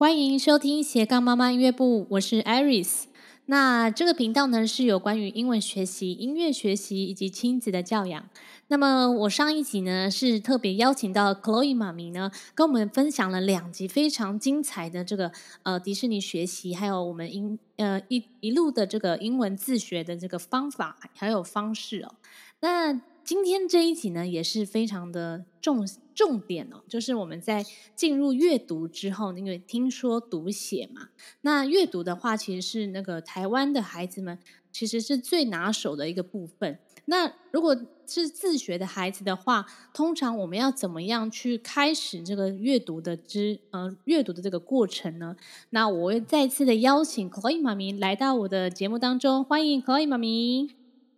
欢迎收听斜杠妈妈音乐部，我是 Iris。那这个频道呢，是有关于英文学习、音乐学习以及亲子的教养。那么我上一集呢，是特别邀请到 Chloe 妈咪呢，跟我们分享了两集非常精彩的这个呃迪士尼学习，还有我们英呃一一路的这个英文自学的这个方法还有方式哦。那今天这一集呢，也是非常的重重点哦，就是我们在进入阅读之后，因为听说读写嘛，那阅读的话，其实是那个台湾的孩子们其实是最拿手的一个部分。那如果是自学的孩子的话，通常我们要怎么样去开始这个阅读的之呃阅读的这个过程呢？那我会再次的邀请 Chloe 妈咪来到我的节目当中，欢迎 Chloe 妈咪。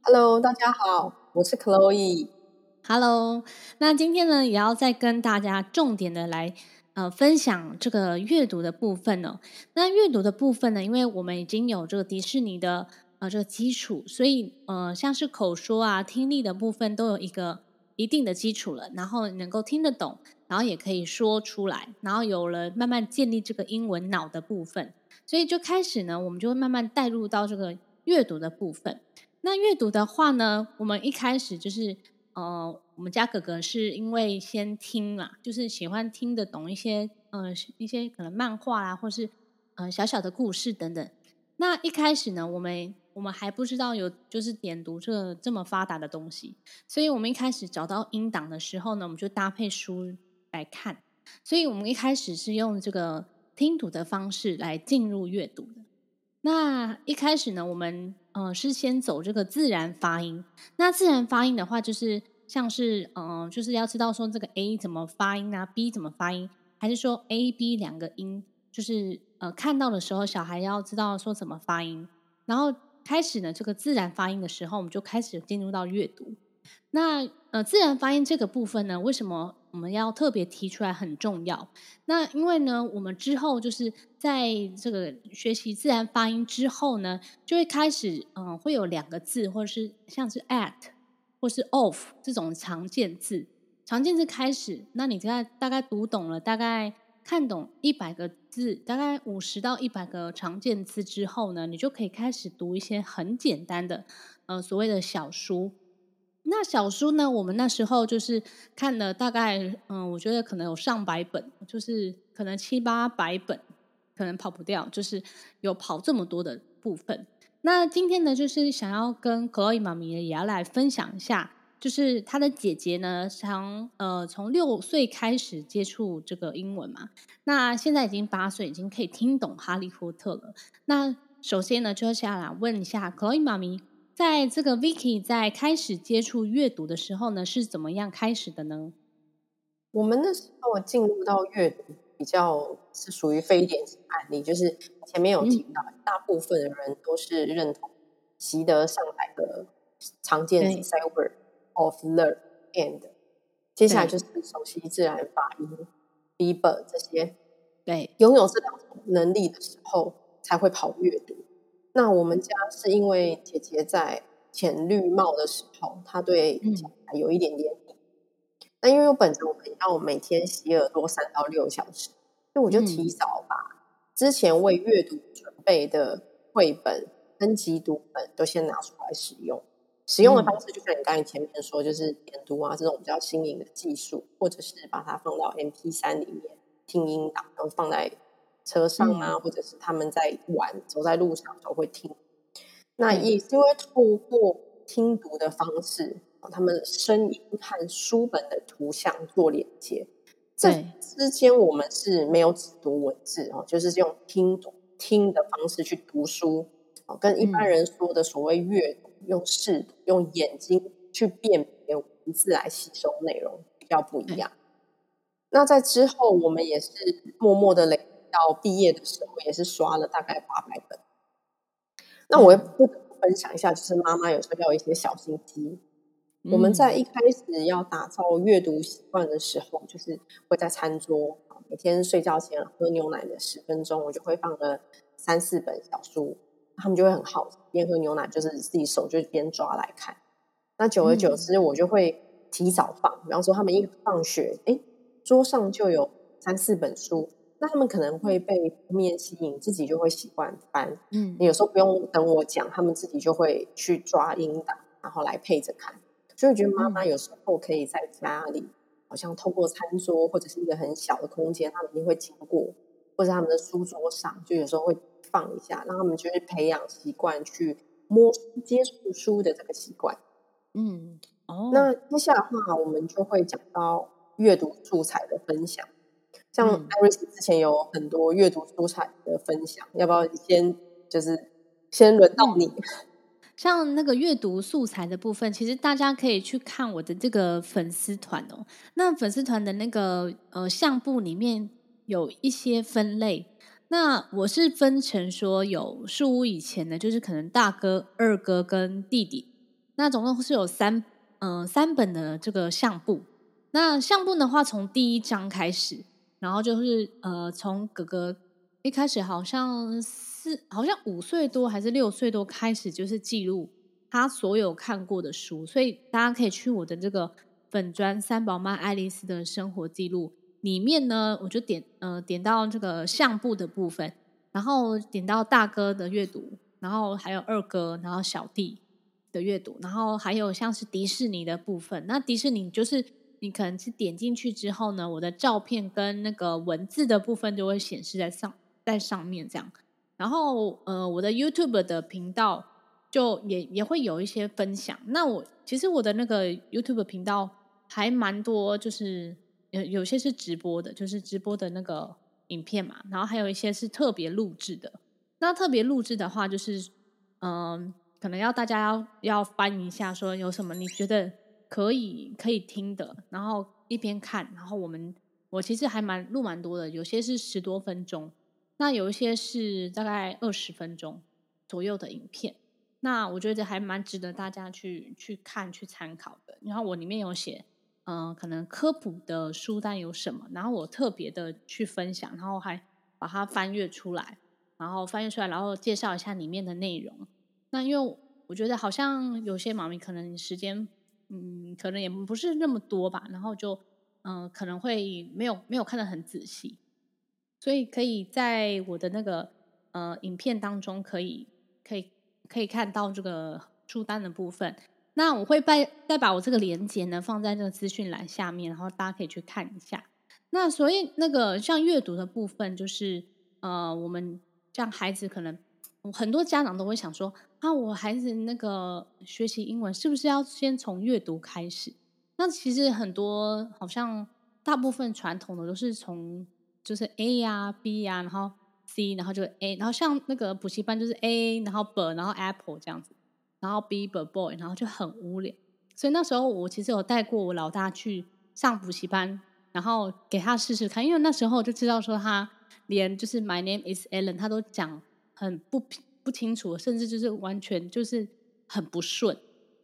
Hello，大家好。我是 Chloe，Hello。那今天呢，也要再跟大家重点的来呃分享这个阅读的部分哦。那阅读的部分呢，因为我们已经有这个迪士尼的呃这个基础，所以呃像是口说啊、听力的部分都有一个一定的基础了，然后能够听得懂，然后也可以说出来，然后有了慢慢建立这个英文脑的部分，所以就开始呢，我们就会慢慢带入到这个阅读的部分。那阅读的话呢，我们一开始就是，呃，我们家哥哥是因为先听嘛，就是喜欢听得懂一些，呃，一些可能漫画啊，或是呃小小的故事等等。那一开始呢，我们我们还不知道有就是点读这这么发达的东西，所以我们一开始找到音档的时候呢，我们就搭配书来看。所以我们一开始是用这个听读的方式来进入阅读的。那一开始呢，我们呃是先走这个自然发音。那自然发音的话，就是像是嗯、就是要知道说这个 A 怎么发音啊，B 怎么发音，还是说 A、B 两个音，就是呃看到的时候，小孩要知道说怎么发音。然后开始呢，这个自然发音的时候，我们就开始进入到阅读。那呃，自然发音这个部分呢，为什么我们要特别提出来很重要？那因为呢，我们之后就是在这个学习自然发音之后呢，就会开始嗯、会有两个字，或者是像是 at 或是 of 这种常见字。常见字开始，那你大概大概读懂了，大概看懂一百个字，大概五十到一百个常见字之后呢，你就可以开始读一些很简单的呃所谓的小书。那小书呢？我们那时候就是看了大概，嗯，我觉得可能有上百本，就是可能七八百本，可能跑不掉，就是有跑这么多的部分。那今天呢，就是想要跟 Chloe 妈咪也要来分享一下，就是她的姐姐呢，从呃从六岁开始接触这个英文嘛，那现在已经八岁，已经可以听懂哈利波特了。那首先呢，就要下来问一下 Chloe 妈咪。在这个 Vicky 在开始接触阅读的时候呢，是怎么样开始的呢？我们那时候进入到阅读比较是属于非典型案例，就是前面有提到，嗯、大部分的人都是认同习得上来的常见词 sight word of learn and，接下来就是熟悉自然发音 be bird 这些，对，拥有这两种能力的时候才会跑阅读。那我们家是因为姐姐在浅绿帽的时候，她对小孩有一点点。嗯、那因为我本身我们要每天洗耳朵三到六小时，所以我就提早把之前为阅读准备的绘本、分级读本都先拿出来使用。使用的方式就像你刚才前面说，就是点读啊这种比较新颖的技术，或者是把它放到 M P 三里面听音档，然后放在。车上啊，或者是他们在玩，走在路上都会听。那也是因为透过听读的方式，他们声音和书本的图像做连接。这之间我们是没有只读文字哦，就是用听读听的方式去读书，跟一般人说的所谓阅读，用视读，用眼睛去辨别文字来吸收内容比较不一样。那在之后，我们也是默默的累。到毕业的时候，也是刷了大概八百本。那我也不得不分享一下，就是妈妈有时候要有一些小心机。嗯、我们在一开始要打造阅读习惯的时候，就是会在餐桌每天睡觉前喝牛奶的十分钟，我就会放个三四本小书，他们就会很好奇，边喝牛奶就是自己手就边抓来看。那久而久之，我就会提早放，比方说他们一放学，哎，桌上就有三四本书。那他们可能会被封面吸引，自己就会习惯翻。嗯，你有时候不用等我讲，他们自己就会去抓音档，然后来配着看。所以我觉得妈妈有时候可以在家里，好像透过餐桌或者是一个很小的空间，他们一定会经过，或者他们的书桌上，就有时候会放一下，让他们就是培养习惯去摸接触书的这个习惯。嗯，哦，那接下来的话，我们就会讲到阅读素材的分享。像艾瑞斯之前有很多阅读素材的分享，嗯、要不要先就是先轮到你？像那个阅读素材的部分，其实大家可以去看我的这个粉丝团哦。那粉丝团的那个呃相簿里面有一些分类，那我是分成说有树屋以前的，就是可能大哥、二哥跟弟弟，那总共是有三嗯、呃、三本的这个相簿。那相簿的话，从第一章开始。然后就是呃，从哥哥一开始好像是好像五岁多还是六岁多开始，就是记录他所有看过的书，所以大家可以去我的这个粉专三宝妈爱丽丝的生活记录里面呢，我就点呃点到这个相簿的部分，然后点到大哥的阅读，然后还有二哥，然后小弟的阅读，然后还有像是迪士尼的部分，那迪士尼就是。你可能是点进去之后呢，我的照片跟那个文字的部分就会显示在上在上面这样。然后呃，我的 YouTube 的频道就也也会有一些分享。那我其实我的那个 YouTube 频道还蛮多，就是有有些是直播的，就是直播的那个影片嘛。然后还有一些是特别录制的。那特别录制的话，就是嗯、可能要大家要要翻一下，说有什么你觉得。可以可以听的，然后一边看，然后我们我其实还蛮录蛮多的，有些是十多分钟，那有一些是大概二十分钟左右的影片，那我觉得还蛮值得大家去去看去参考的。然后我里面有写，嗯、可能科普的书单有什么，然后我特别的去分享，然后还把它翻阅出来，然后翻阅出来，然后介绍一下里面的内容。那因为我觉得好像有些妈咪可能时间。嗯，可能也不是那么多吧，然后就嗯、可能会没有没有看得很仔细，所以可以在我的那个呃影片当中可以可以可以看到这个书单的部分。那我会再再把我这个连结呢放在这个资讯栏下面，然后大家可以去看一下。那所以那个像阅读的部分，就是呃，我们像孩子可能。很多家长都会想说：“那，我孩子那个学习英文是不是要先从阅读开始？”那其实很多好像大部分传统的都是从就是 A 呀、啊、B 呀、啊，然后 C，然后就 A，然后像那个补习班就是 A，然后 B，然后 Apple 这样子，然后 B B Boy，然后就很无聊。所以那时候我其实有带过我老大去上补习班，然后给他试试看，因为那时候就知道说他连就是 My name is Ellen，他都讲。很不平不清楚，甚至就是完全就是很不顺，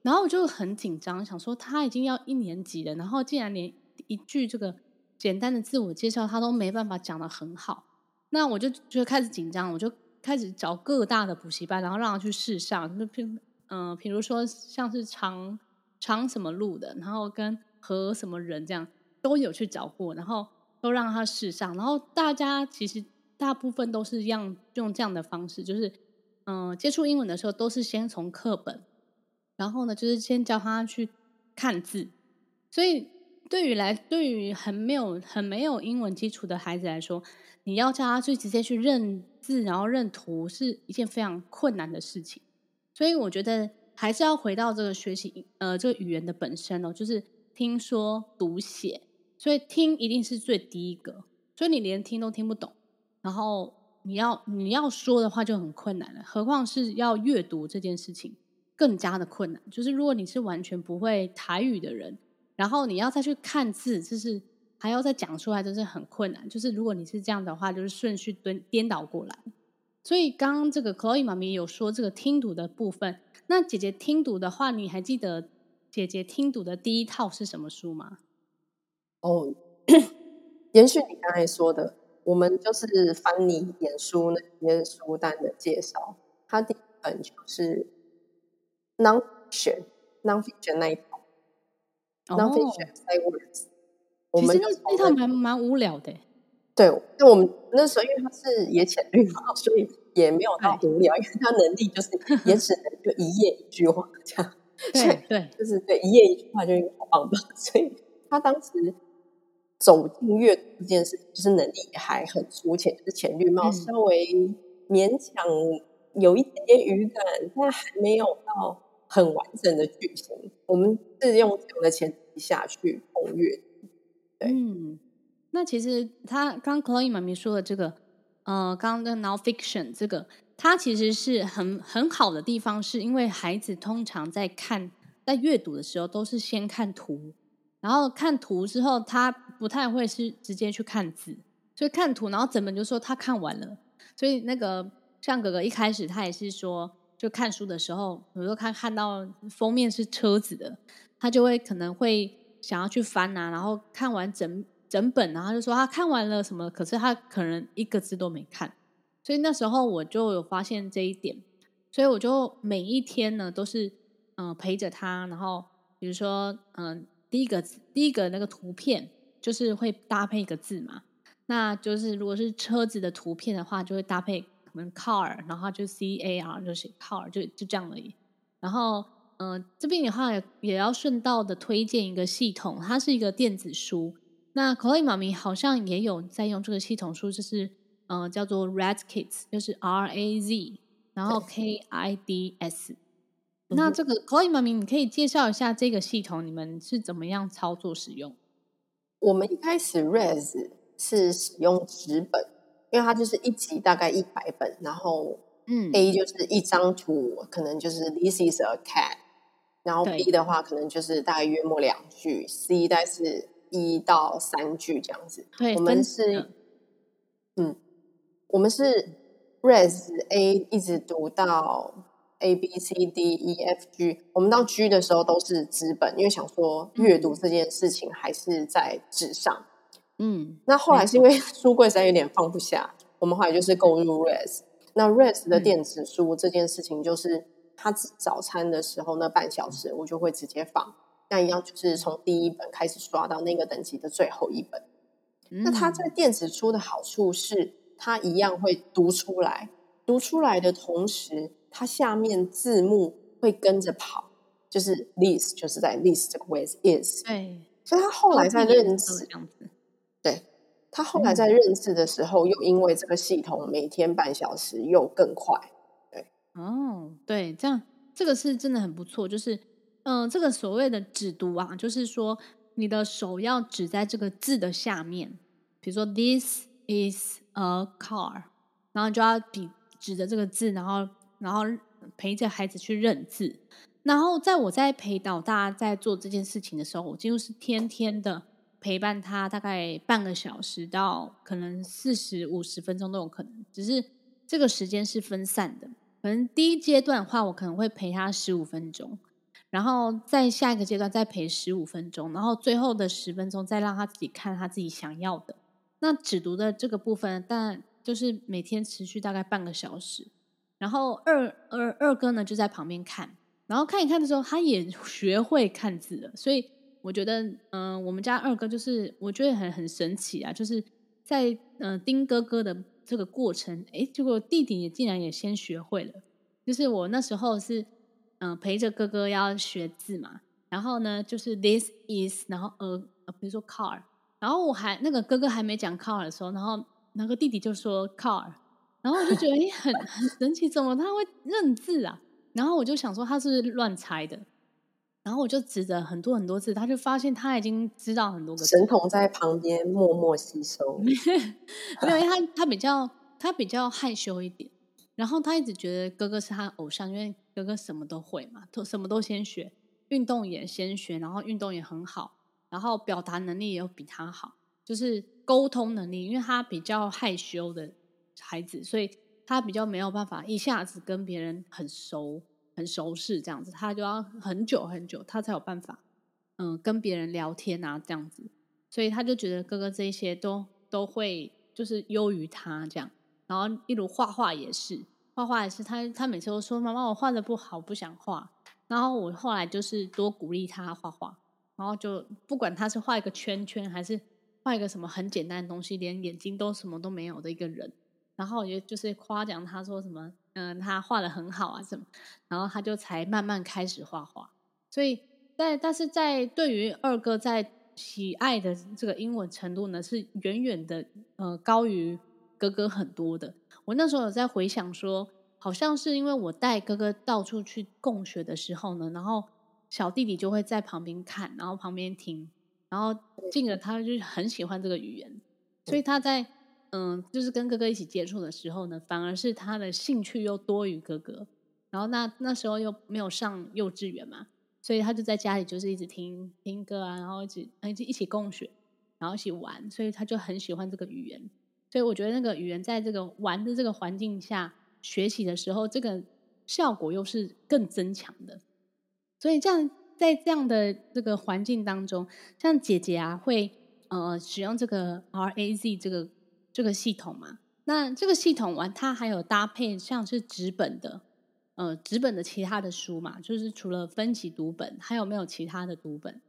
然后我就很紧张，想说他已经要一年级了，然后竟然连一句这个简单的自我介绍他都没办法讲得很好，那我就就开始紧张，我就开始找各大的补习班，然后让他去试上，就譬嗯，比如说像是长长什么路的，然后跟和什么人这样都有去找过，然后都让他试上，然后大家其实。大部分都是一样用这样的方式，就是嗯、接触英文的时候都是先从课本，然后呢，就是先教他去看字。所以对于来对于很没有很没有英文基础的孩子来说，你要叫他去直接去认字，然后认图，是一件非常困难的事情。所以我觉得还是要回到这个学习呃这个语言的本身哦，就是听说读写。所以听一定是最低一个，所以你连听都听不懂。然后你要你要说的话就很困难了，何况是要阅读这件事情更加的困难。就是如果你是完全不会台语的人，然后你要再去看字，就是还要再讲出来，真是很困难。就是如果你是这样的话，就是顺序颠颠倒过来。所以刚刚这个 Chloe 妈咪有说这个听读的部分，那姐姐听读的话，你还记得姐姐听读的第一套是什么书吗？哦，延续你刚才说的。我们就是翻你眼书那些书单的介绍，它第一本就是 nonfiction nonfiction 那一套、oh, nonfiction say words。我们其实那那套蛮蛮无聊的。对，那我们那时候因为他是也浅绿嘛，所以也没有到无聊，因为他能力就是也只能就一页一句话这样。对对，就是对一页一句话就好棒棒，所以他当时走进阅读这件事，就是能力还很粗浅，就是浅绿帽，稍微勉强有一点点语感，但还没有到很完整的剧情。我们是用这样的前提下去攻阅。对，嗯，那其实他刚 Chloe 妈咪说的这个，呃，刚刚的 nonfiction 这个。它其实是很很好的地方，是因为孩子通常在看在阅读的时候，都是先看图，然后看图之后，他不太会是直接去看字，所以看图，然后整本就说他看完了。所以那个像哥哥一开始他也是说，就看书的时候，有时候看看到封面是车子的，他就会可能会想要去翻啊，然后看完整整本，然后就说他看完了什么，可是他可能一个字都没看。所以那时候我就有发现这一点，所以我就每一天呢都是嗯、陪着他，然后比如说嗯、第一个第一个那个图片就是会搭配一个字嘛，那就是如果是车子的图片的话，就会搭配可能 car，然后就 C A R 就是 car 就就这样而已。然后嗯、呃、这边的话也也要顺道的推荐一个系统，它是一个电子书。那 Chloe 妈咪好像也有在用这个系统书，就是。嗯、呃，叫做 Raz Kids，就是 R A Z，然后 K I D S。嗯、那这个 Chloe 妈咪，你可以介绍一下这个系统，你们是怎么样操作使用？我们一开始 Res 是使用纸本，因为它就是一集大概一百本，然后嗯，A 就是一张图，可能就是 This is a cat，然后 B 的话可能就是大概约莫两句，C 大概是一到三句这样子。对，我们是嗯。我们是 Res A 一直读到 A B C D E F G，我们到 G 的时候都是纸本，因为想说阅读这件事情还是在纸上。嗯，那后来是因为书柜实在有点放不下，我们后来就是购入 Raz。那 Raz 的电子书这件事情，就是他早餐的时候那半小时，我就会直接放，那一样就是从第一本开始刷到那个等级的最后一本。那它在电子书的好处是。它一样会读出来，读出来的同时，它下面字幕会跟着跑，就是 this 就是在 this 这个位置 is，对，所以他后来在认字，对，他后来在认字的时候，又因为这个系统每天半小时又更快，对，哦，对，这样这个是真的很不错，就是嗯、呃，这个所谓的指读啊，就是说你的手要指在这个字的下面，比如说 this is。a car，然后就要比指着这个字，然后然后陪着孩子去认字。然后在我在陪导大家在做这件事情的时候，我几乎是天天的陪伴他，大概半个小时到可能四十五十分钟都有可能。只是这个时间是分散的，可能第一阶段的话，我可能会陪他十五分钟，然后在下一个阶段再陪十五分钟，然后最后的十分钟再让他自己看他自己想要的。那只读的这个部分，但就是每天持续大概半个小时，然后二二二哥呢就在旁边看，然后看一看的时候，他也学会看字了。所以我觉得，嗯、我们家二哥就是我觉得很很神奇啊，就是在嗯、呃、盯哥哥的这个过程，诶，结果弟弟也竟然也先学会了。就是我那时候是嗯、陪着哥哥要学字嘛，然后呢就是 this is，然后呃比如说 car。然后我还那个哥哥还没讲 car 的时候，然后那个弟弟就说 car，然后我就觉得你很 很神奇，怎么他会认字啊？然后我就想说他是乱猜的，然后我就指着很多很多字，他就发现他已经知道很多个字。神童在旁边默默吸收，没有，因为他他比较他比较害羞一点，然后他一直觉得哥哥是他偶像，因为哥哥什么都会嘛，都什么都先学，运动也先学，然后运动也很好。然后表达能力也有比他好，就是沟通能力，因为他比较害羞的孩子，所以他比较没有办法一下子跟别人很熟、很熟识这样子，他就要很久很久，他才有办法，嗯，跟别人聊天啊这样子，所以他就觉得哥哥这些都都会就是优于他这样，然后例如画画也是，画画也是他他每次都说妈妈我画的不好，不想画，然后我后来就是多鼓励他画画。然后就不管他是画一个圈圈，还是画一个什么很简单的东西，连眼睛都什么都没有的一个人，然后也就是夸奖他说什么，嗯，他画的很好啊，什么，然后他就才慢慢开始画画。所以在但是在对于二哥在喜爱的这个英文程度呢，是远远的呃高于哥哥很多的。我那时候有在回想说，好像是因为我带哥哥到处去共学的时候呢，然后小弟弟就会在旁边看，然后旁边听，然后进而他就很喜欢这个语言，所以他在嗯，就是跟哥哥一起接触的时候呢，反而是他的兴趣又多于哥哥。然后那那时候又没有上幼稚园嘛，所以他就在家里就是一直听听歌啊，然后一直一起一起共学，然后一起玩，所以他就很喜欢这个语言。所以我觉得那个语言在这个玩的这个环境下。学习的时候，这个效果又是更增强的。所以这样在这样的这个环境当中，像姐姐啊，会呃使用这个 RAZ 这个这个系统嘛。那这个系统完，它还有搭配像是纸本的呃纸本的其他的书嘛，就是除了分级读本，还有没有其他的读本？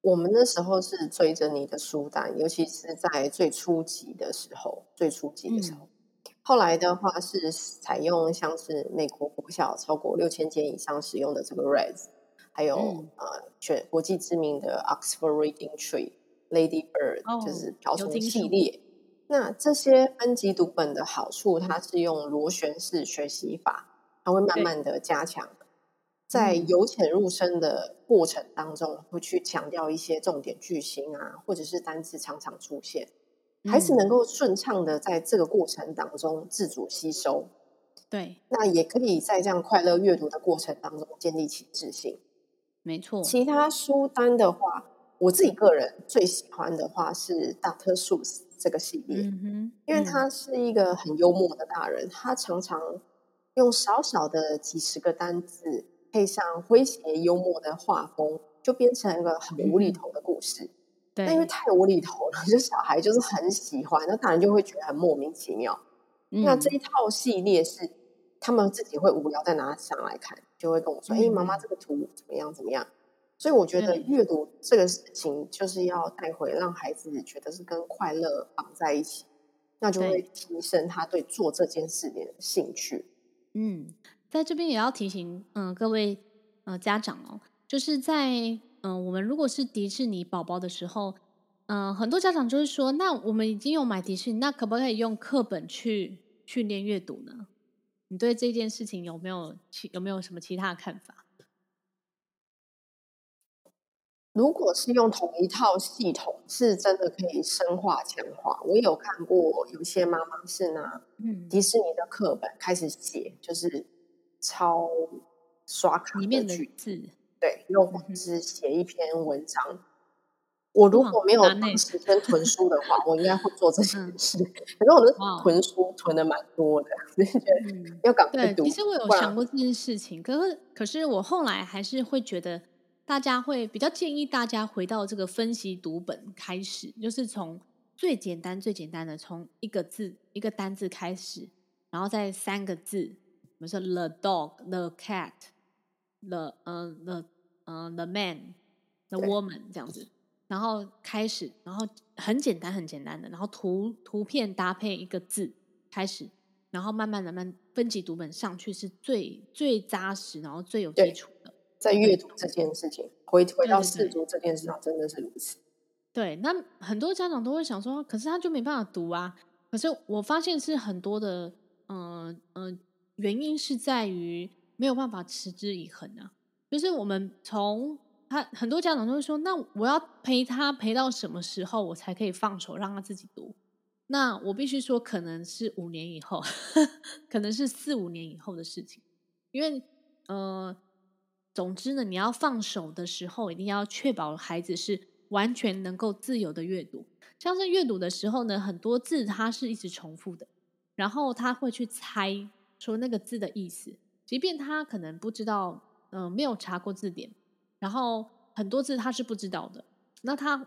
我们那时候是追着你的书单，尤其是在最初级的时候，最初级的时候。嗯后来的话是采用像是美国国小超过六千间以上使用的这个 Reads，还有、嗯、呃选国际知名的 Oxford Reading Tree、Lady Bird，、哦、就是瓢虫系列。那这些分级读本的好处，它是用螺旋式学习法，它会慢慢的加强，在由浅入深的过程当中，会去强调一些重点句型啊，或者是单词常常出现。孩子能够顺畅的在这个过程当中自主吸收，对，那也可以在这样快乐阅读的过程当中建立起自信。没错，其他书单的话，我自己个人最喜欢的话是 Dr. Seuss 这个系列，因为他是一个很幽默的大人，他常常用少少的几十个单字配上诙谐幽默的画风，就变成一个很无厘头的故事。嗯那因为太无厘头了，就小孩就是很喜欢，那大人就会觉得很莫名其妙。嗯、那这一套系列是他们自己会无聊再拿上来看，就会跟我说：“哎、嗯，妈妈，这个图怎么样？怎么样？”所以我觉得阅读这个事情就是要带回，让孩子觉得是跟快乐绑在一起，那就会提升他对做这件事的兴趣。嗯，在这边也要提醒，嗯、呃，各位呃家长哦，就是在。嗯、呃，我们如果是迪士尼宝宝的时候，嗯、呃，很多家长就会说，那我们已经有买迪士尼，那可不可以用课本去训练阅读呢？你对这件事情有没有其有没有什么其他的看法？如果是用同一套系统，是真的可以深化强化。我有看过有些妈妈是拿迪士尼的课本开始写，嗯、就是抄刷卡里面的字。对，又或者是写一篇文章。嗯、我如果没有时间囤书的话，我应该会做这 件事。可是我的囤书囤的蛮多的，嗯、要赶快读。其实我有想过这件事情，可是可是我后来还是会觉得，大家会比较建议大家回到这个分析读本开始，就是从最简单最简单的，从一个字一个单字开始，然后再三个字，比如说 the dog，the cat，the 嗯、uh, the 嗯、uh,，the man，the woman 这样子，然后开始，然后很简单，很简单的，然后图图片搭配一个字开始，然后慢慢慢慢分级读本上去是最最扎实，然后最有基础的。在阅读这件事情，回回到试读这件事上，真的是如此。对，那很多家长都会想说，可是他就没办法读啊。可是我发现是很多的，嗯、呃、嗯、呃，原因是在于没有办法持之以恒啊。就是我们从他很多家长都会说，那我要陪他陪到什么时候，我才可以放手让他自己读？那我必须说，可能是五年以后，可能是四五年以后的事情。因为呃，总之呢，你要放手的时候，一定要确保孩子是完全能够自由的阅读。像是阅读的时候呢，很多字他是一直重复的，然后他会去猜说那个字的意思，即便他可能不知道。嗯、没有查过字典，然后很多字他是不知道的。那他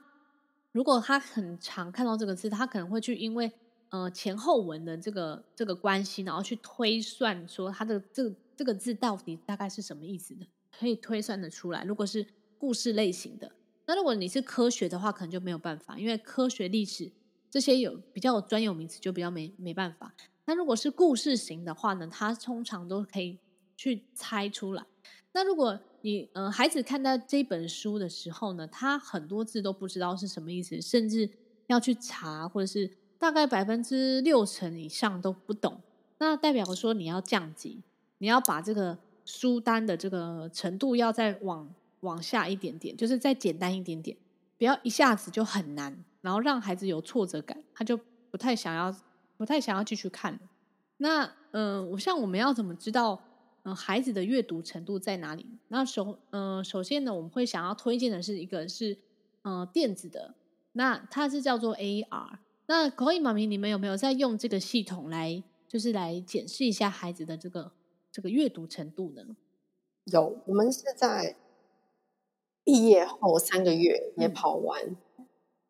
如果他很常看到这个字，他可能会去因为呃前后文的这个这个关系，然后去推算说他的这个这个字到底大概是什么意思的，可以推算得出来。如果是故事类型的，那如果你是科学的话，可能就没有办法，因为科学、历史这些有比较有专有名词，就比较没没办法。那如果是故事型的话呢，它通常都可以去猜出来。那如果你呃孩子看到这本书的时候呢，他很多字都不知道是什么意思，甚至要去查，或者是大概百分之六成以上都不懂。那代表说你要降级，你要把这个书单的这个程度要再往往下一点点，就是再简单一点点，不要一下子就很难，然后让孩子有挫折感，他就不太想要，不太想要继续看。那嗯、呃，我像我们要怎么知道嗯、呃、孩子的阅读程度在哪里？那首嗯、呃，首先呢，我们会想要推荐的是一个是嗯、呃、电子的，那它是叫做 AR。那可以妈咪，你们有没有在用这个系统来？就是来检视一下孩子的这个这个阅读程度呢？有，我们是在毕业后三个月也跑完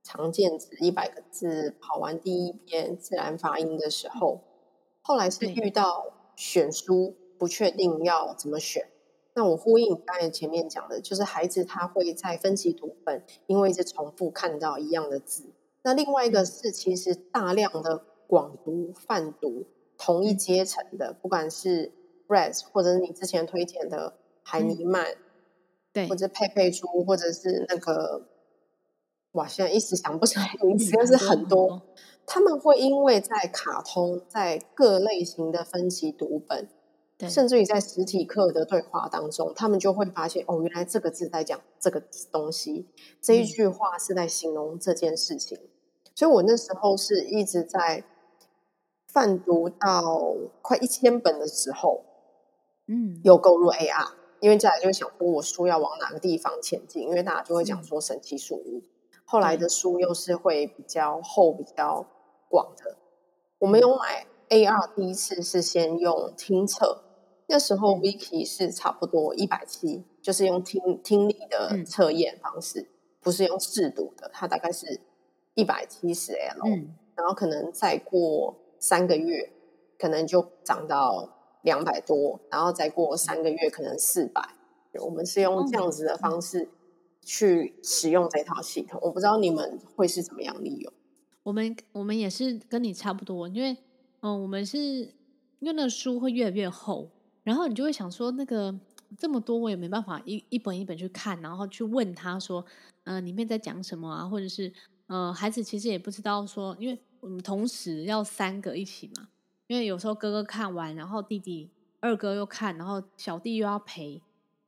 常见字一百个字，跑完第一篇自然发音的时候，后来是遇到选书不确定要怎么选。那我呼应刚才前面讲的，就是孩子他会在分析读本，因为是重复看到一样的字。那另外一个是其实大量的广读泛读。同一阶层的，不管是 Brett 或者是你之前推荐的海尼曼，嗯、对，或者佩佩猪，或者是那个，哇，现在一时想不起来名字，但是很多，他们会因为在卡通，在各类型的分级读本，对，甚至于在实体课的对话当中，他们就会发现，哦，原来这个字在讲这个东西，这一句话是在形容这件事情，嗯、所以我那时候是一直在。泛读到快一千本的时候，嗯，又购入 AR，因为接下来就想说我书要往哪个地方前进，因为大家就会讲说神奇树屋，后来的书又是会比较厚、比较广的。我没有买 AR，第一次是先用听测，那时候 Vicky 是差不多一百七，就是用听听力的测验方式，不是用试读的，它大概是一百七十 L，然后可能再过。三个月可能就涨到两百多，然后再过三个月可能四百。我们是用这样子的方式去使用这套系统，我不知道你们会是怎么样利用。我们我们也是跟你差不多，因为嗯、呃，我们是因为那书会越来越厚，然后你就会想说，那个这么多我也没办法一一本一本去看，然后去问他说，嗯、呃，里面在讲什么啊？或者是嗯、呃，孩子其实也不知道说，因为。我们同时要三个一起嘛，因为有时候哥哥看完，然后弟弟二哥又看，然后小弟又要陪，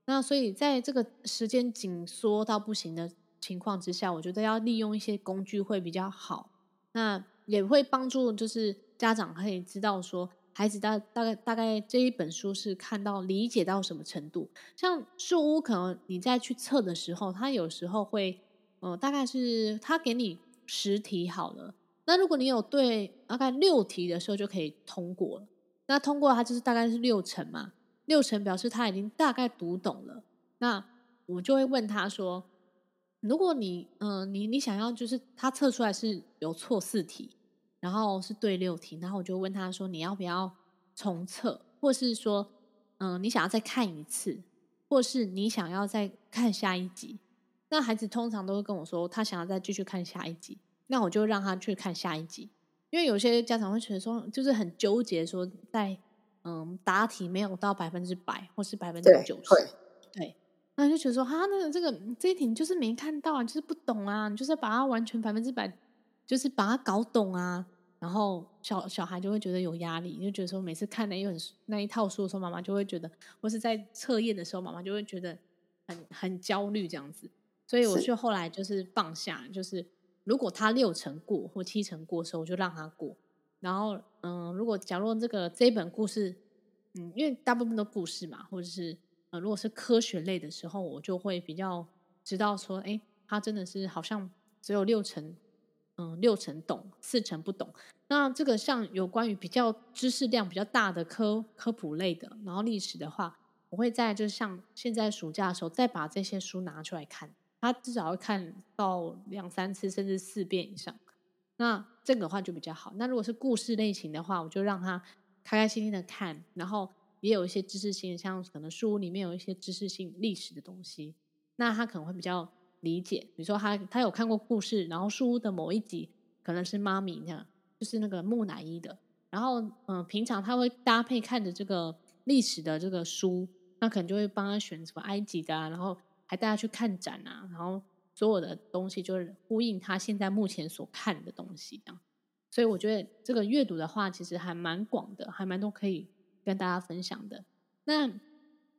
那所以在这个时间紧缩到不行的情况之下，我觉得要利用一些工具会比较好，那也会帮助就是家长可以知道说孩子大大概大概这一本书是看到理解到什么程度，像树屋可能你在去测的时候，他有时候会，呃，大概是他给你十题好了。那如果你有对大概六题的时候就可以通过了，那通过它就是大概是六成嘛，六成表示他已经大概读懂了。那我就会问他说，如果你嗯、你你想要就是他测出来是有错四题，然后是对六题，然后我就问他说，你要不要重测，或是说嗯、你想要再看一次，或是你想要再看下一集？那孩子通常都会跟我说，他想要再继续看下一集。那我就让他去看下一集，因为有些家长会觉得说，就是很纠结，说在嗯答题没有到百分之百或是百分之九十，对，那就觉得说，哈，那个这个这一题你就是没看到啊，就是不懂啊，你就是把它完全百分之百，就是把它搞懂啊，然后小小孩就会觉得有压力，就觉得说每次看那一本那一套书的时候，妈妈就会觉得，或是在测验的时候，妈妈就会觉得很很焦虑这样子，所以我就后来就是放下，就是。如果他六成过或七成过的时候，我就让他过。然后，嗯，如果假如这个这本故事，嗯，因为大部分都故事嘛，或者是呃，如果是科学类的时候，我就会比较知道说，哎，他真的是好像只有六成，嗯，六成懂，四成不懂。那这个像有关于比较知识量比较大的科科普类的，然后历史的话，我会在就像现在暑假的时候，再把这些书拿出来看。他至少会看到两三次，甚至四遍以上。那这个的话就比较好。那如果是故事类型的话，我就让他开开心心的看，然后也有一些知识性，像可能书屋里面有一些知识性历史的东西，那他可能会比较理解。比如说他他有看过故事，然后书屋的某一集可能是妈咪那，就是那个木乃伊的。然后嗯、平常他会搭配看着这个历史的这个书，那可能就会帮他选什么埃及的啊，然后还带他去看展啊，然后所有的东西就是呼应他现在目前所看的东西这样。所以我觉得这个阅读的话，其实还蛮广的，还蛮多可以跟大家分享的。那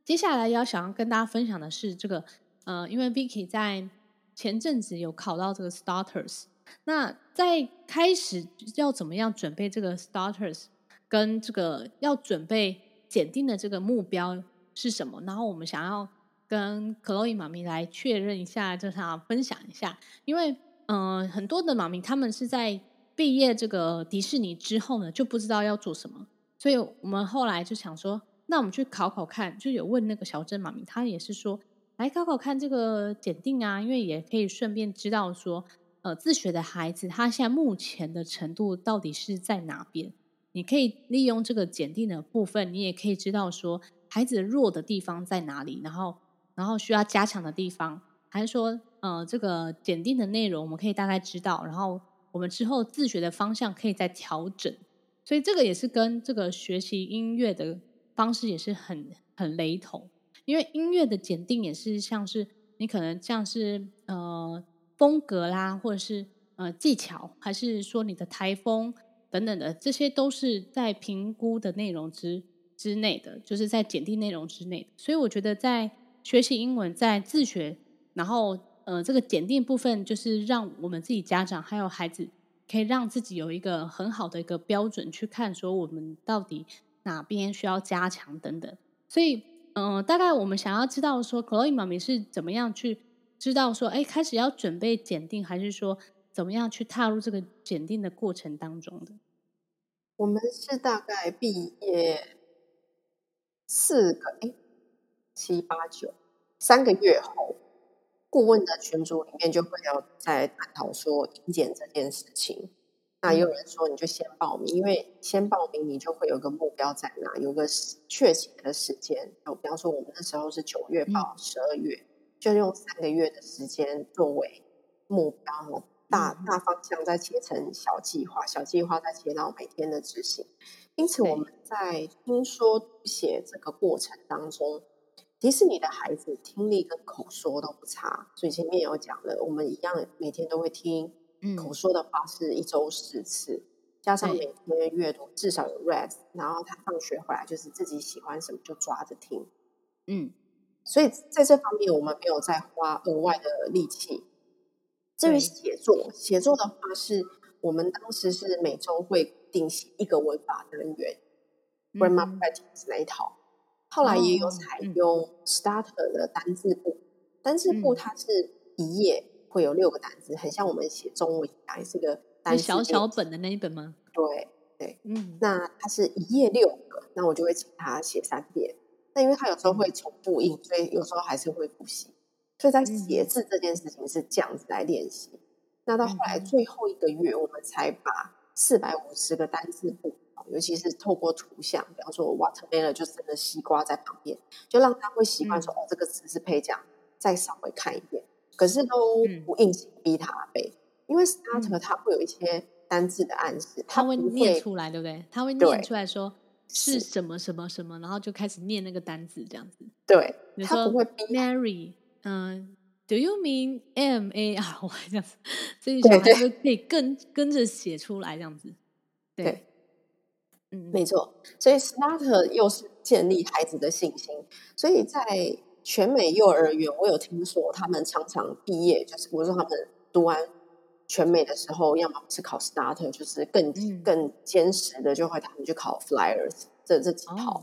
接下来要想要跟大家分享的是这个，呃，因为 Vicky 在前阵子有考到这个 Starters，那在开始要怎么样准备这个 Starters，跟这个要准备检定的这个目标是什么？然后我们想要跟 Chloe 妈咪来确认一下，就想分享一下，因为嗯、很多的妈咪他们是在毕业这个迪士尼之后呢，就不知道要做什么，所以我们后来就想说，那我们去考考看，就有问那个小珍妈咪，她也是说，来考考看这个检定啊，因为也可以顺便知道说，呃，自学的孩子他现在目前的程度到底是在哪边？你可以利用这个检定的部分，你也可以知道说孩子弱的地方在哪里，然后然后需要加强的地方，还是说，呃，这个检定的内容我们可以大概知道，然后。我们之后自学的方向可以再调整，所以这个也是跟这个学习音乐的方式也是很很雷同，因为音乐的检定也是像是你可能像是呃风格啦，或者是呃技巧，还是说你的台风等等的，这些都是在评估的内容之之内的，就是在检定内容之内。所以我觉得在学习英文，在自学，然后。呃，这个检定部分就是让我们自己家长还有孩子，可以让自己有一个很好的一个标准去看，说我们到底哪边需要加强等等。所以，嗯、大概我们想要知道说，Chloe 妈咪是怎么样去知道说，哎，开始要准备检定，还是说怎么样去踏入这个检定的过程当中的？我们是大概毕业四个，哎，七八九，三个月后。顾问的群组里面就会有在探讨说英检这件事情。那也有人说你就先报名，因为先报名你就会有个目标在哪，有个确切的时间。就比方说我们那时候是九月报十二月，就用三个月的时间作为目标，大大方向再切成小计划，小计划再切到每天的执行。因此我们在听说读写这个过程当中。迪士尼的孩子听力跟口说都不差，所以前面有讲了，我们一样每天都会听。口说的话是一周十次，加上每天阅读至少有 read，然后他放学回来就是自己喜欢什么就抓着听。嗯，所以在这方面我们没有再花额外的力气。至于写作，写作的话是我们当时是每周会定写一个文法单元，grammar practice 那一套。后来也有采用 Starter 的单字簿，嗯、单字簿它是一页会有六个单字，嗯、很像我们写中文一样，是个单字小小本的那一本吗？对对，嗯，那它是一页六个，那我就会请他写三遍。那因为他有时候会重复印，所以有时候还是会复习。所以在写字这件事情是这样子来练习。嗯、那到后来最后一个月，我们才把四百五十个单字簿。尤其是透过图像，比方说 watermelon 就真的西瓜在旁边，就让他会习惯说、嗯、哦，这个词是配这样，再稍微看一遍。可是都不硬性逼他背，嗯、因为 starter 他会有一些单字的暗示，他、嗯、会念出来，对不对？他会念出来说是什么什么什么，然后就开始念那个单字这样子。对，他不会逼 Mary，嗯、uh,，Do you mean M A R？我 这样子，所以小孩就可以跟跟着写出来这样子。对。没错，所以 Starter 又是建立孩子的信心。所以在全美幼儿园，我有听说他们常常毕业，就是我说他们读完全美的时候，要么是考 Starter，就是更、嗯、更坚实的，就会他们去考 Flyers 这这几套。哦、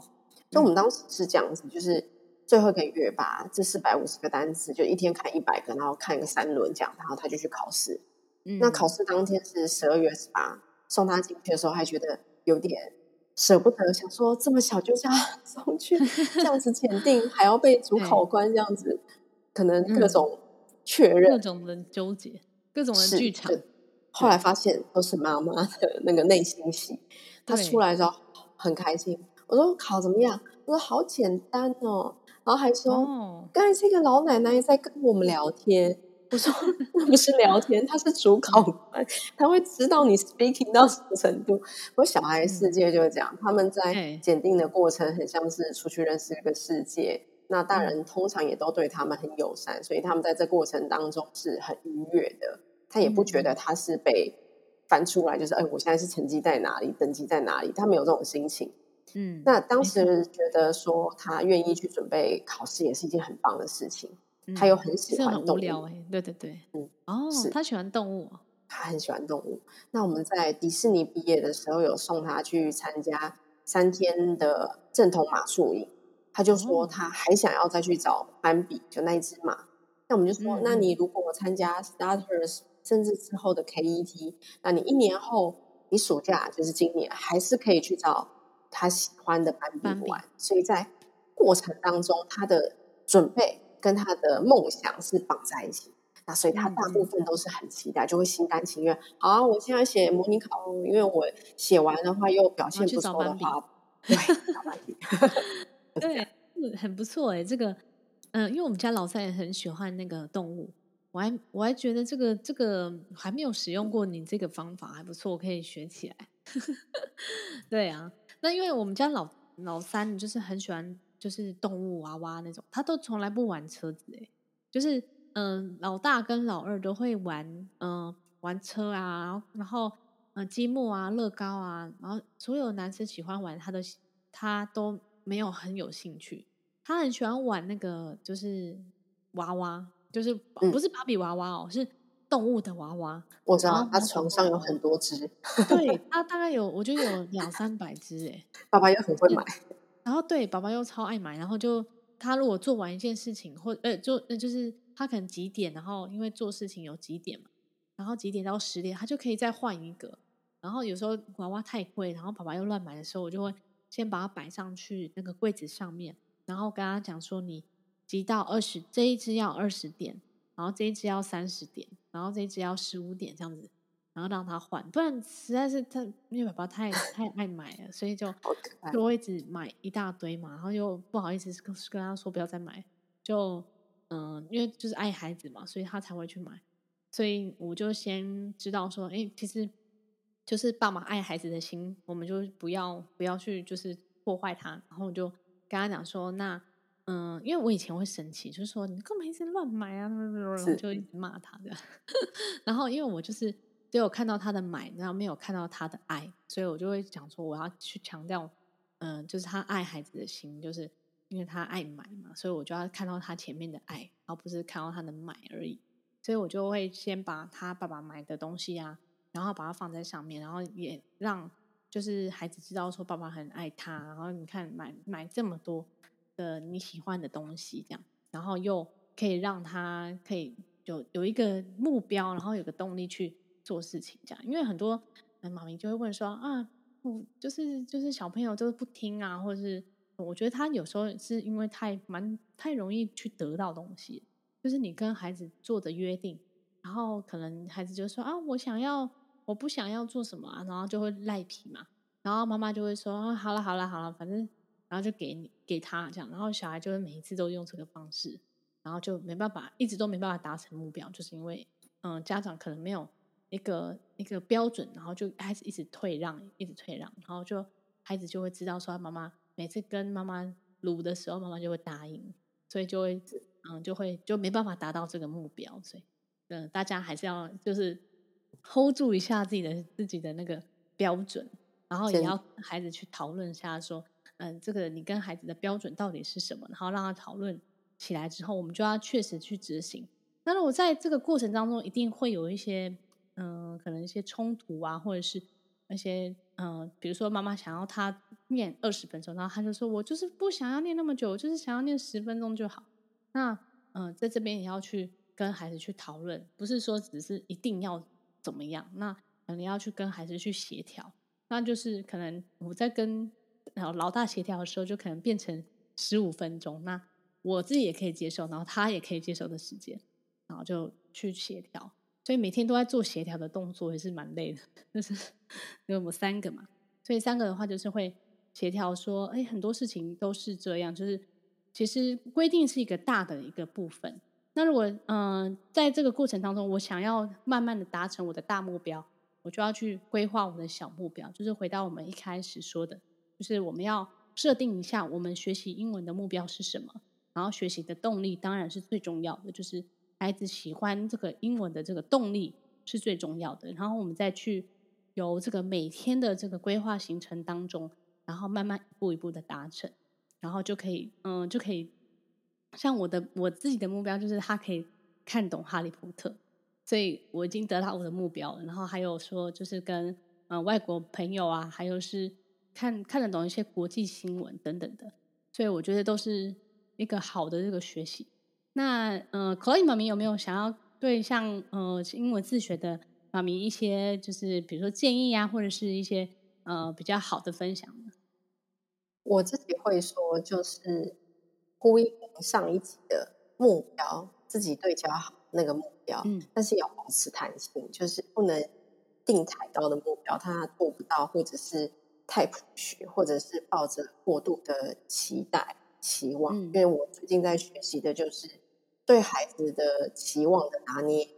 所以我们当时是这样子，就是最后一个月把这四百五十个单词，就一天看一百个，然后看一个三轮这样，然后他就去考试。嗯、那考试当天是十二月十八，送他进去的时候还觉得有点。舍不得，想说这么小就这样 送去，这样子检定还要被主考官这样子，可能各种确认，各种的纠结，各种的剧场。后来发现都是妈妈的那个内心戏。她出来的时候很开心，我说考怎么样？我说好简单哦，然后还说，刚才这个老奶奶在跟我们聊天，我说那不是聊天，他是主考官，他会知道你 speaking 到什么程度。我小孩世界就是这样，他们在检定的过程很像是出去认识一个世界。那大人通常也都对他们很友善，所以他们在这过程当中是很愉悦的。他也不觉得他是被翻出来，就是哎，我现在是成绩在哪里，等级在哪里，他没有这种心情。嗯，那当时觉得说他愿意去准备考试也是一件很棒的事情。嗯、他又很喜欢动物，哎、欸，对对对，嗯，哦，是他喜欢动物，他很喜欢动物。那我们在迪士尼毕业的时候，有送他去参加三天的正统马术营，他就说他还想要再去找斑比，就那一只马。那我们就说，嗯、那你如果参加 Starters，甚至之后的 KET，那你一年后，你暑假就是今年，还是可以去找他喜欢的斑比玩。所以在过程当中，他的准备。跟他的梦想是绑在一起，那所以他大部分都是很期待，就会心甘情愿。好啊，我现在写模拟考，因为我写完的话又表现不错的话，对，找班比，对，很不错哎。这个，嗯，因为我们家老三也很喜欢那个动物，我还我还觉得这个这个还没有使用过你这个方法，还不错，我可以学起来。对啊，那因为我们家老老三就是很喜欢。就是动物娃娃那种，他都从来不玩车子诶，就是嗯、呃，老大跟老二都会玩嗯、呃、玩车啊，然后嗯、呃、积木啊、乐高啊，然后所有男生喜欢玩，他的他都没有很有兴趣。他很喜欢玩那个就是娃娃，就是不是芭比娃娃哦，嗯、是动物的娃娃。我知道他床上有很多只，对，他大概有我觉得有两三百只诶，爸爸也很会买。然后对，宝宝又超爱买，然后就他如果做完一件事情，或呃就呃就是他可能几点，然后因为做事情有几点嘛，然后几点到十点，他就可以再换一个。然后有时候娃娃太贵，然后爸爸又乱买的时候，我就会先把它摆上去那个柜子上面，然后跟他讲说，你集到二十，这一只要二十点，然后这一只要三十点，然后这一只要十五点这样子。然后让他换，不然实在是他，因为宝宝太 太爱买了，所以就就会一直买一大堆嘛。然后又不好意思跟跟他说不要再买，就嗯，因为就是爱孩子嘛，所以他才会去买。所以我就先知道说，哎，其实就是爸妈爱孩子的心，我们就不要不要去就是破坏他。然后我就跟他讲说，那嗯，因为我以前会生气，就是说你干嘛一直乱买啊？就一直骂他的。然后因为我就是。只有看到他的买，然后没有看到他的爱，所以我就会讲说，我要去强调，嗯、就是他爱孩子的心，就是因为他爱买嘛，所以我就要看到他前面的爱，而不是看到他的买而已。所以我就会先把他爸爸买的东西啊，然后把它放在上面，然后也让就是孩子知道说爸爸很爱他，然后你看买买这么多的你喜欢的东西，这样，然后又可以让他可以有有一个目标，然后有个动力去。做事情这样，因为很多妈咪就会问说啊，我就是就是小朋友就是不听啊，或者是我觉得他有时候是因为太蛮太容易去得到东西，就是你跟孩子做的约定，然后可能孩子就说啊，我想要我不想要做什么啊，然后就会赖皮嘛，然后妈妈就会说啊，好了好了好了，反正然后就给你给他这样，然后小孩就会每一次都用这个方式，然后就没办法一直都没办法达成目标，就是因为嗯家长可能没有。一个一个标准，然后就开始一直退让，一直退让，然后就孩子就会知道说，妈妈每次跟妈妈撸的时候，妈妈就会答应，所以就会嗯，就会就没办法达到这个目标，所以嗯，大家还是要就是 hold 住一下自己的自己的那个标准，然后也要跟孩子去讨论一下说，嗯，这个你跟孩子的标准到底是什么，然后让他讨论起来之后，我们就要确实去执行。那如果在这个过程当中，一定会有一些。嗯、可能一些冲突啊，或者是那些嗯、比如说妈妈想要他念二十分钟，然后他就说：“我就是不想要念那么久，我就是想要念十分钟就好。”那嗯、在这边也要去跟孩子去讨论，不是说只是一定要怎么样。那你要去跟孩子去协调，那就是可能我在跟然后老大协调的时候，就可能变成十五分钟，那我自己也可以接受，然后他也可以接受的时间，然后就去协调。所以每天都在做协调的动作，也是蛮累的。就是 因为我们三个嘛，所以三个的话就是会协调说，哎，很多事情都是这样。就是其实规定是一个大的一个部分，那如果嗯、在这个过程当中，我想要慢慢的达成我的大目标，我就要去规划我的小目标。就是回到我们一开始说的，就是我们要设定一下我们学习英文的目标是什么，然后学习的动力当然是最重要的，就是孩子喜欢这个英文的这个动力是最重要的。然后我们再去由这个每天的这个规划行程当中，然后慢慢一步一步的达成，然后就可以嗯、就可以。像我的我自己的目标就是他可以看懂《哈利波特》，所以我已经得到我的目标了。然后还有说就是跟呃外国朋友啊，还有是看看得懂一些国际新闻等等的，所以我觉得都是一个好的这个学习。那呃，Chloe 妈咪有没有想要对像呃英文自学的妈咪一些就是比如说建议啊，或者是一些呃比较好的分享呢？我自己会说就是。呼应上一集的目标，自己对焦好那个目标，嗯，但是要保持弹性，就是不能定太高的目标，他做不到，或者是太或者是抱着过度的期待期望。嗯，因为我最近在学习的就是对孩子的期望的拿捏。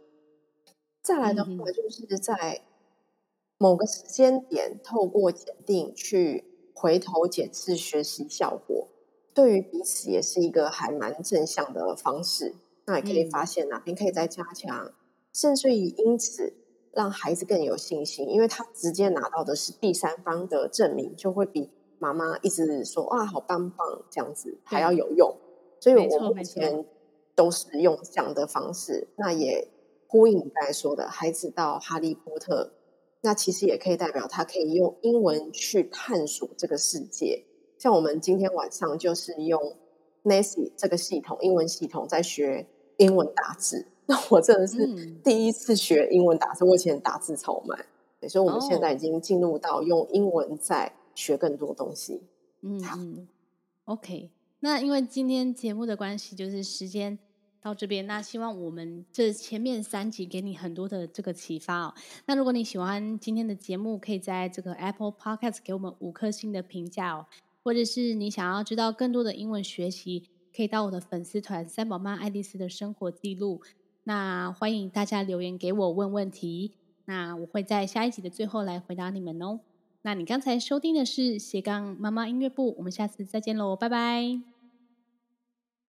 再来的话，就是在某个时间点，透过检定去回头检视学习效果。对于彼此也是一个还蛮正向的方式，那也可以发现哪边可以再加强，嗯、甚至于因此让孩子更有信心，因为他直接拿到的是第三方的证明，就会比妈妈一直说哇好棒棒这样子还要有用。所以我目前都是用这样的方式，那也呼应你刚才说的，孩子到哈利波特，那其实也可以代表他可以用英文去探索这个世界。像我们今天晚上就是用 Nancy 这个系统，英文系统在学英文打字。那我真的是第一次学英文打字，我以前打字超慢，所以我们现在已经进入到用英文在学更多东西。嗯嗯，OK。那因为今天节目的关系，就是时间到这边。那希望我们这前面三集给你很多的这个启发哦。那如果你喜欢今天的节目，可以在这个 Apple Podcast 给我们五颗星的评价哦。或者是你想要知道更多的英文学习，可以到我的粉丝团“三宝妈爱丽丝”的生活记录。那欢迎大家留言给我问问题，那我会在下一集的最后来回答你们哦。那你刚才收听的是斜杠妈妈音乐部，我们下次再见喽，拜拜。